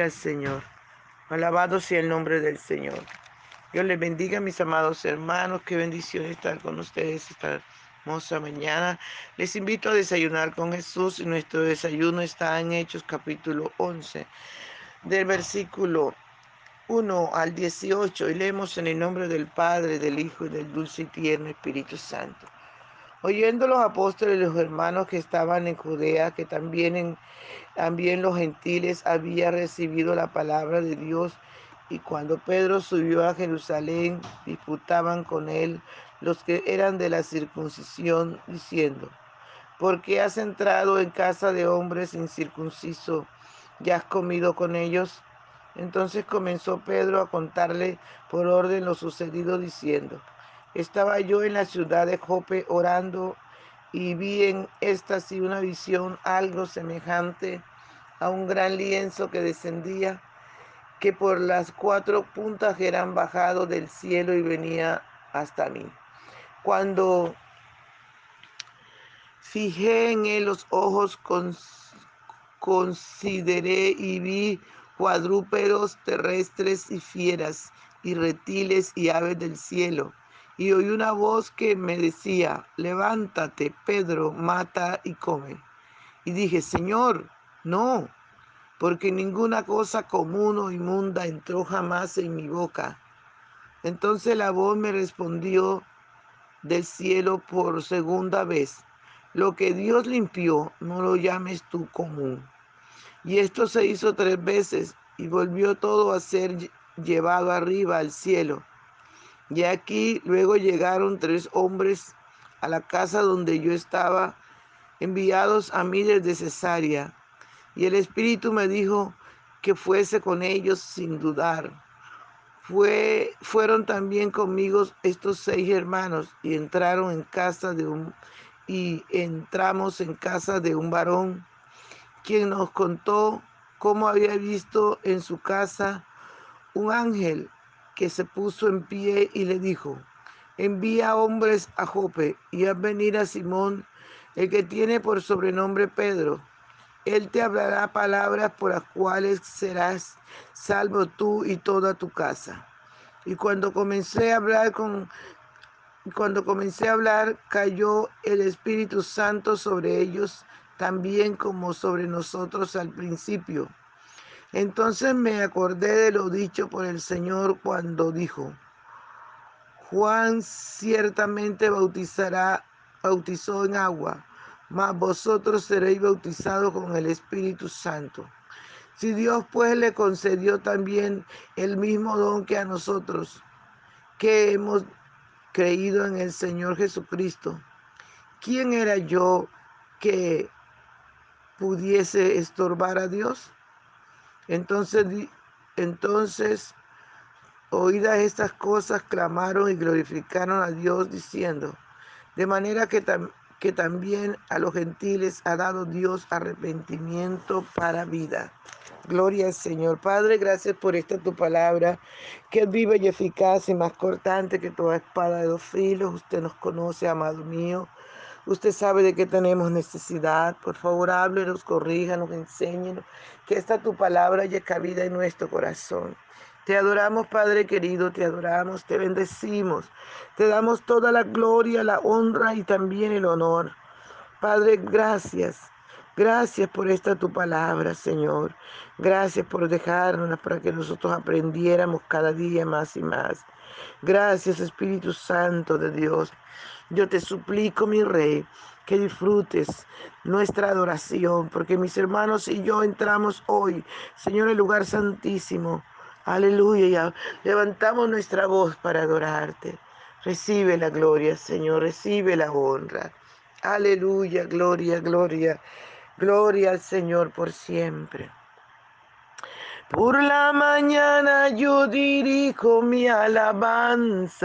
Al Señor. Alabado sea el nombre del Señor. Dios les bendiga, mis amados hermanos. Qué bendición estar con ustedes esta hermosa mañana. Les invito a desayunar con Jesús y nuestro desayuno está en Hechos capítulo 11, del versículo 1 al 18. Y leemos en el nombre del Padre, del Hijo y del dulce y tierno Espíritu Santo. Oyendo los apóstoles y los hermanos que estaban en Judea, que también, también los gentiles habían recibido la palabra de Dios, y cuando Pedro subió a Jerusalén, disputaban con él los que eran de la circuncisión, diciendo, ¿por qué has entrado en casa de hombres incircuncisos y has comido con ellos? Entonces comenzó Pedro a contarle por orden lo sucedido, diciendo, estaba yo en la ciudad de Jope orando y vi en sí una visión algo semejante a un gran lienzo que descendía, que por las cuatro puntas eran bajado del cielo y venía hasta mí. Cuando fijé en él los ojos, consideré y vi cuadrúpedos terrestres y fieras y reptiles y aves del cielo y oí una voz que me decía, levántate, Pedro, mata y come. Y dije, Señor, no, porque ninguna cosa común o inmunda entró jamás en mi boca. Entonces la voz me respondió del cielo por segunda vez, lo que Dios limpió, no lo llames tú común. Y esto se hizo tres veces y volvió todo a ser llevado arriba al cielo. Y aquí luego llegaron tres hombres a la casa donde yo estaba, enviados a mí desde Cesarea. Y el Espíritu me dijo que fuese con ellos sin dudar. Fue, fueron también conmigo estos seis hermanos y entraron en casa de un y entramos en casa de un varón quien nos contó cómo había visto en su casa un ángel que se puso en pie y le dijo, envía hombres a Jope y a venir a Simón, el que tiene por sobrenombre Pedro. Él te hablará palabras por las cuales serás salvo tú y toda tu casa. Y cuando comencé a hablar con cuando comencé a hablar, cayó el Espíritu Santo sobre ellos, también como sobre nosotros al principio. Entonces me acordé de lo dicho por el Señor cuando dijo, Juan ciertamente bautizará, bautizó en agua, mas vosotros seréis bautizados con el Espíritu Santo. Si Dios pues le concedió también el mismo don que a nosotros, que hemos creído en el Señor Jesucristo, ¿quién era yo que pudiese estorbar a Dios? Entonces, entonces, oídas estas cosas, clamaron y glorificaron a Dios diciendo, de manera que, que también a los gentiles ha dado Dios arrepentimiento para vida. Gloria al Señor. Padre, gracias por esta tu palabra, que es viva y eficaz y más cortante que toda espada de dos filos. Usted nos conoce, amado mío. Usted sabe de qué tenemos necesidad. Por favor, háblenos, corríjanos, enséñenos. Que esta tu palabra haya cabida en nuestro corazón. Te adoramos, Padre querido, te adoramos, te bendecimos. Te damos toda la gloria, la honra y también el honor. Padre, gracias. Gracias por esta tu palabra, Señor. Gracias por dejarnos para que nosotros aprendiéramos cada día más y más. Gracias, Espíritu Santo de Dios. Yo te suplico, mi rey, que disfrutes nuestra adoración, porque mis hermanos y yo entramos hoy, Señor, el lugar santísimo. Aleluya, levantamos nuestra voz para adorarte. Recibe la gloria, Señor, recibe la honra. Aleluya, gloria, gloria, gloria al Señor por siempre. Por la mañana yo dirijo mi alabanza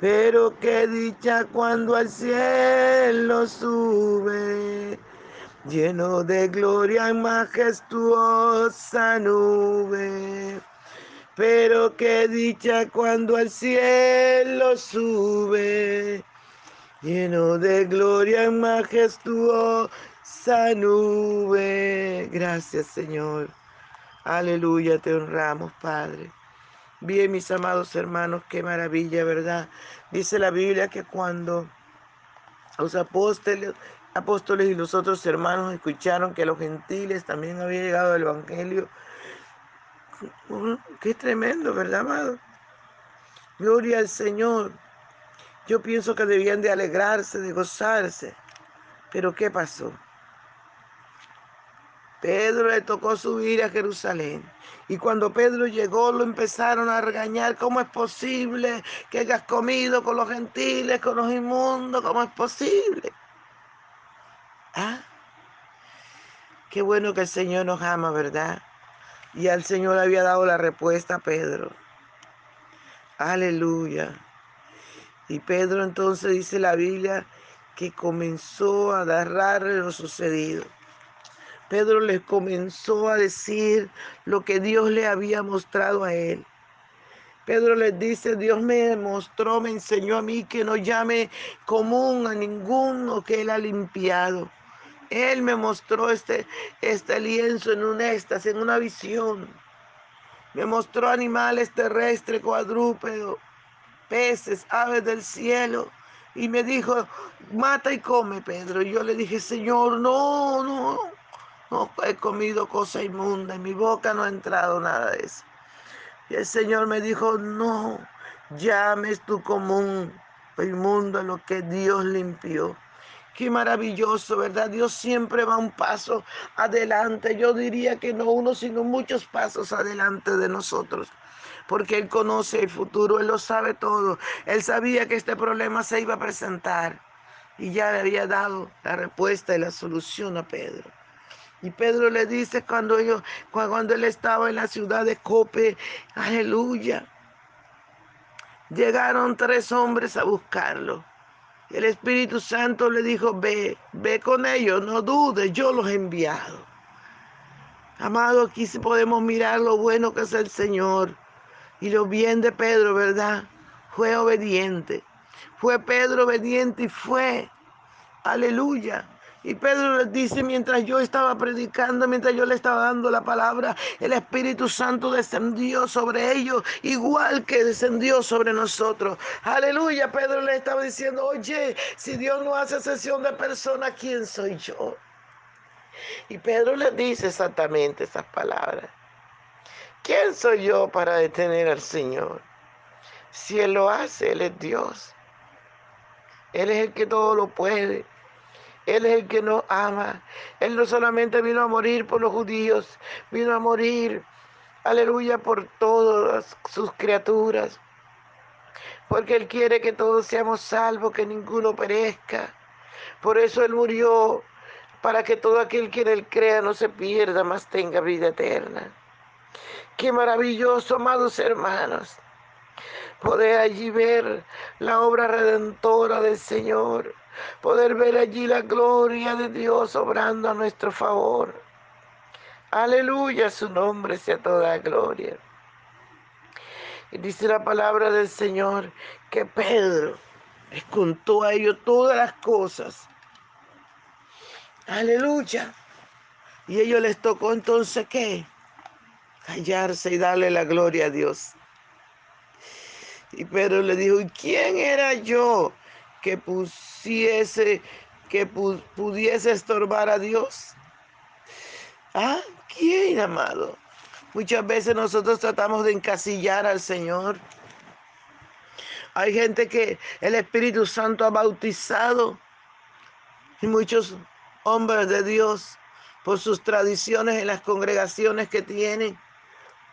Pero qué dicha cuando al cielo sube, lleno de gloria y majestuosa nube. Pero qué dicha cuando al cielo sube, lleno de gloria y majestuosa nube. Gracias Señor. Aleluya, te honramos, Padre. Bien, mis amados hermanos, qué maravilla, ¿verdad? Dice la Biblia que cuando los apóstoles, apóstoles y los otros hermanos escucharon que los gentiles también había llegado el Evangelio, qué tremendo, ¿verdad, amado? Gloria al Señor. Yo pienso que debían de alegrarse, de gozarse. Pero ¿qué pasó? Pedro le tocó subir a Jerusalén. Y cuando Pedro llegó lo empezaron a regañar. ¿Cómo es posible que hayas comido con los gentiles, con los inmundos? ¿Cómo es posible? ¿Ah? Qué bueno que el Señor nos ama, ¿verdad? Y al Señor le había dado la respuesta a Pedro. Aleluya. Y Pedro entonces dice la Biblia que comenzó a narrarle lo sucedido. Pedro les comenzó a decir lo que Dios le había mostrado a él. Pedro les dice, Dios me mostró, me enseñó a mí que no llame común a ninguno que él ha limpiado. Él me mostró este, este lienzo en un éxtasis, en una visión. Me mostró animales terrestres, cuadrúpedos, peces, aves del cielo. Y me dijo, mata y come, Pedro. Y yo le dije, Señor, no, no, no he comido cosa inmunda, en mi boca no ha entrado nada de eso. Y el Señor me dijo, no llames tú común inmundo lo que Dios limpió. Qué maravilloso, ¿verdad? Dios siempre va un paso adelante. Yo diría que no uno, sino muchos pasos adelante de nosotros. Porque Él conoce el futuro, Él lo sabe todo. Él sabía que este problema se iba a presentar. Y ya le había dado la respuesta y la solución a Pedro. Y Pedro le dice cuando, ellos, cuando él estaba en la ciudad de Cope, aleluya, llegaron tres hombres a buscarlo. El Espíritu Santo le dijo, ve, ve con ellos, no dudes, yo los he enviado. Amado, aquí podemos mirar lo bueno que es el Señor y lo bien de Pedro, ¿verdad? Fue obediente. Fue Pedro obediente y fue. Aleluya. Y Pedro les dice, mientras yo estaba predicando, mientras yo le estaba dando la palabra, el Espíritu Santo descendió sobre ellos, igual que descendió sobre nosotros. Aleluya, Pedro le estaba diciendo, oye, si Dios no hace sesión de personas, ¿quién soy yo? Y Pedro le dice exactamente esas palabras. ¿Quién soy yo para detener al Señor? Si Él lo hace, Él es Dios. Él es el que todo lo puede. Él es el que nos ama. Él no solamente vino a morir por los judíos, vino a morir, aleluya, por todas sus criaturas. Porque Él quiere que todos seamos salvos, que ninguno perezca. Por eso Él murió para que todo aquel que en él crea no se pierda, mas tenga vida eterna. Qué maravilloso, amados hermanos, poder allí ver la obra redentora del Señor, poder ver allí la gloria de Dios obrando a nuestro favor. Aleluya, su nombre sea toda gloria. Y dice la palabra del Señor que Pedro les contó a ellos todas las cosas Aleluya. Y ellos les tocó entonces qué? Callarse y darle la gloria a Dios. Y Pedro le dijo, ¿y quién era yo que pusiese, que pudiese estorbar a Dios? ¿Ah? ¿Quién, amado? Muchas veces nosotros tratamos de encasillar al Señor. Hay gente que el Espíritu Santo ha bautizado y muchos hombres de Dios, por sus tradiciones en las congregaciones que tienen,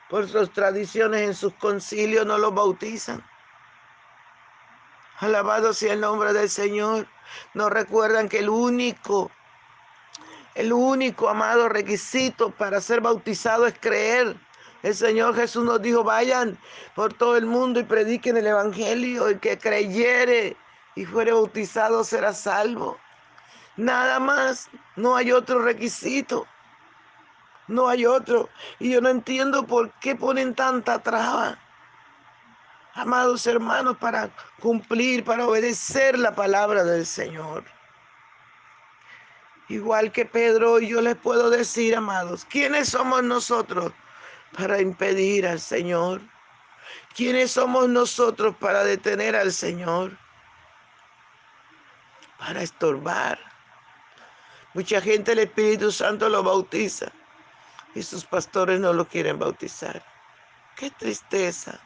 por sus tradiciones en sus concilios, no los bautizan. Alabado sea el nombre del Señor. No recuerdan que el único, el único amado requisito para ser bautizado es creer. El Señor Jesús nos dijo, vayan por todo el mundo y prediquen el Evangelio. El que creyere y fuere bautizado será salvo. Nada más, no hay otro requisito. No hay otro. Y yo no entiendo por qué ponen tanta traba. Amados hermanos, para cumplir, para obedecer la palabra del Señor. Igual que Pedro, yo les puedo decir, amados, ¿quiénes somos nosotros para impedir al Señor? ¿Quiénes somos nosotros para detener al Señor? Para estorbar. Mucha gente el Espíritu Santo lo bautiza y sus pastores no lo quieren bautizar. Qué tristeza.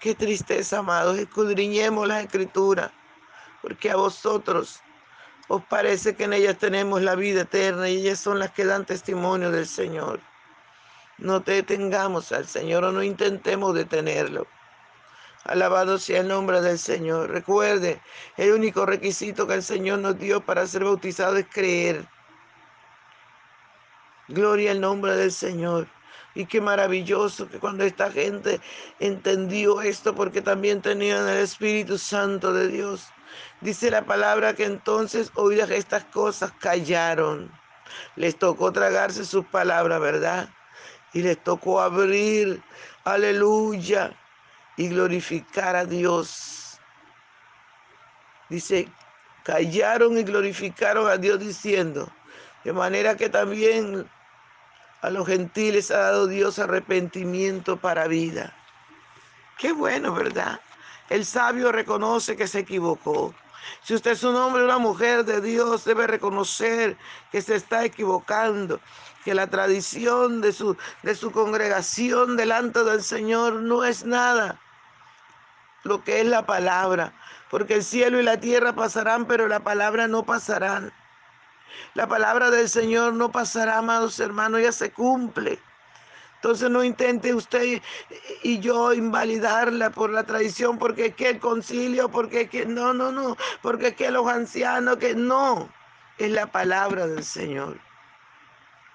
Qué tristeza, amados. Escudriñemos la escritura, porque a vosotros os parece que en ellas tenemos la vida eterna y ellas son las que dan testimonio del Señor. No detengamos al Señor o no intentemos detenerlo. Alabado sea el nombre del Señor. Recuerde, el único requisito que el Señor nos dio para ser bautizado es creer. Gloria al nombre del Señor. Y qué maravilloso que cuando esta gente entendió esto, porque también tenían el Espíritu Santo de Dios. Dice la palabra que entonces oídas estas cosas callaron. Les tocó tragarse sus palabras, ¿verdad? Y les tocó abrir, aleluya, y glorificar a Dios. Dice, callaron y glorificaron a Dios diciendo, de manera que también a los gentiles ha dado Dios arrepentimiento para vida. Qué bueno, ¿verdad? El sabio reconoce que se equivocó. Si usted es un hombre o una mujer de Dios, debe reconocer que se está equivocando, que la tradición de su, de su congregación delante del Señor no es nada lo que es la palabra, porque el cielo y la tierra pasarán, pero la palabra no pasarán. La palabra del Señor no pasará, amados hermanos, ya se cumple. Entonces no intente usted y yo invalidarla por la tradición, porque es que el concilio, porque es que no, no, no, porque es que los ancianos, que no, es la palabra del Señor.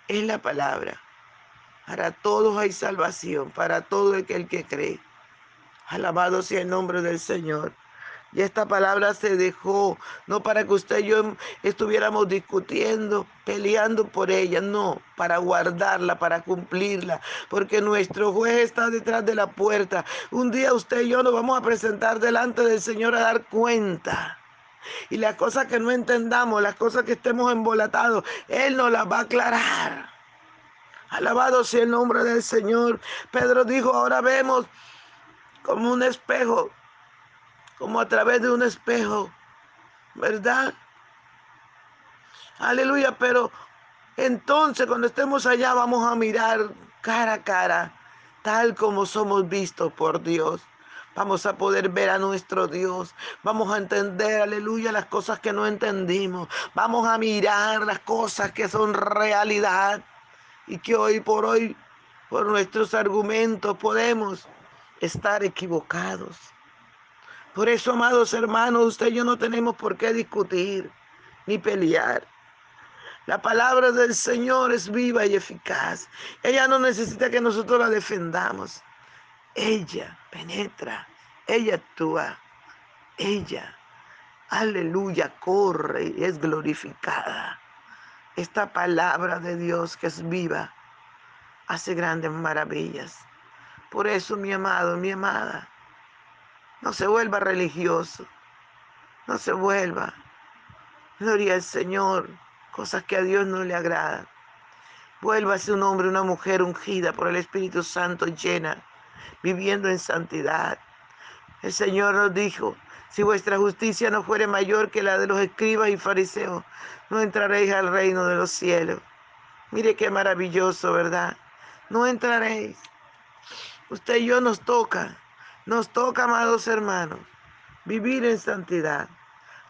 Es la palabra. Para todos hay salvación, para todo aquel que cree. Alabado sea el nombre del Señor. Y esta palabra se dejó, no para que usted y yo estuviéramos discutiendo, peleando por ella, no, para guardarla, para cumplirla, porque nuestro juez está detrás de la puerta. Un día usted y yo nos vamos a presentar delante del Señor a dar cuenta. Y las cosas que no entendamos, las cosas que estemos embolatados, Él nos las va a aclarar. Alabado sea el nombre del Señor. Pedro dijo, ahora vemos como un espejo, como a través de un espejo, ¿verdad? Aleluya, pero entonces cuando estemos allá vamos a mirar cara a cara, tal como somos vistos por Dios. Vamos a poder ver a nuestro Dios. Vamos a entender, aleluya, las cosas que no entendimos. Vamos a mirar las cosas que son realidad y que hoy por hoy, por nuestros argumentos, podemos estar equivocados. Por eso, amados hermanos, usted y yo no tenemos por qué discutir ni pelear. La palabra del Señor es viva y eficaz. Ella no necesita que nosotros la defendamos. Ella penetra, ella actúa, ella, aleluya, corre y es glorificada. Esta palabra de Dios que es viva hace grandes maravillas. Por eso, mi amado, mi amada, no se vuelva religioso, no se vuelva. Gloria al Señor, cosas que a Dios no le agradan. Vuélvase un hombre, una mujer ungida por el Espíritu Santo llena, viviendo en santidad. El Señor nos dijo, si vuestra justicia no fuere mayor que la de los escribas y fariseos, no entraréis al reino de los cielos. Mire qué maravilloso, ¿verdad? No entraréis. Usted y yo nos toca, nos toca, amados hermanos, vivir en santidad,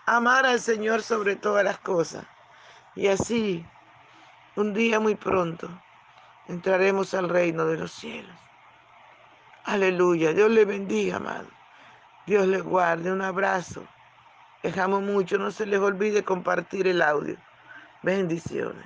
amar al Señor sobre todas las cosas. Y así, un día muy pronto, entraremos al reino de los cielos. Aleluya, Dios le bendiga, amado. Dios les guarde. Un abrazo. Dejamos mucho. No se les olvide compartir el audio. Bendiciones.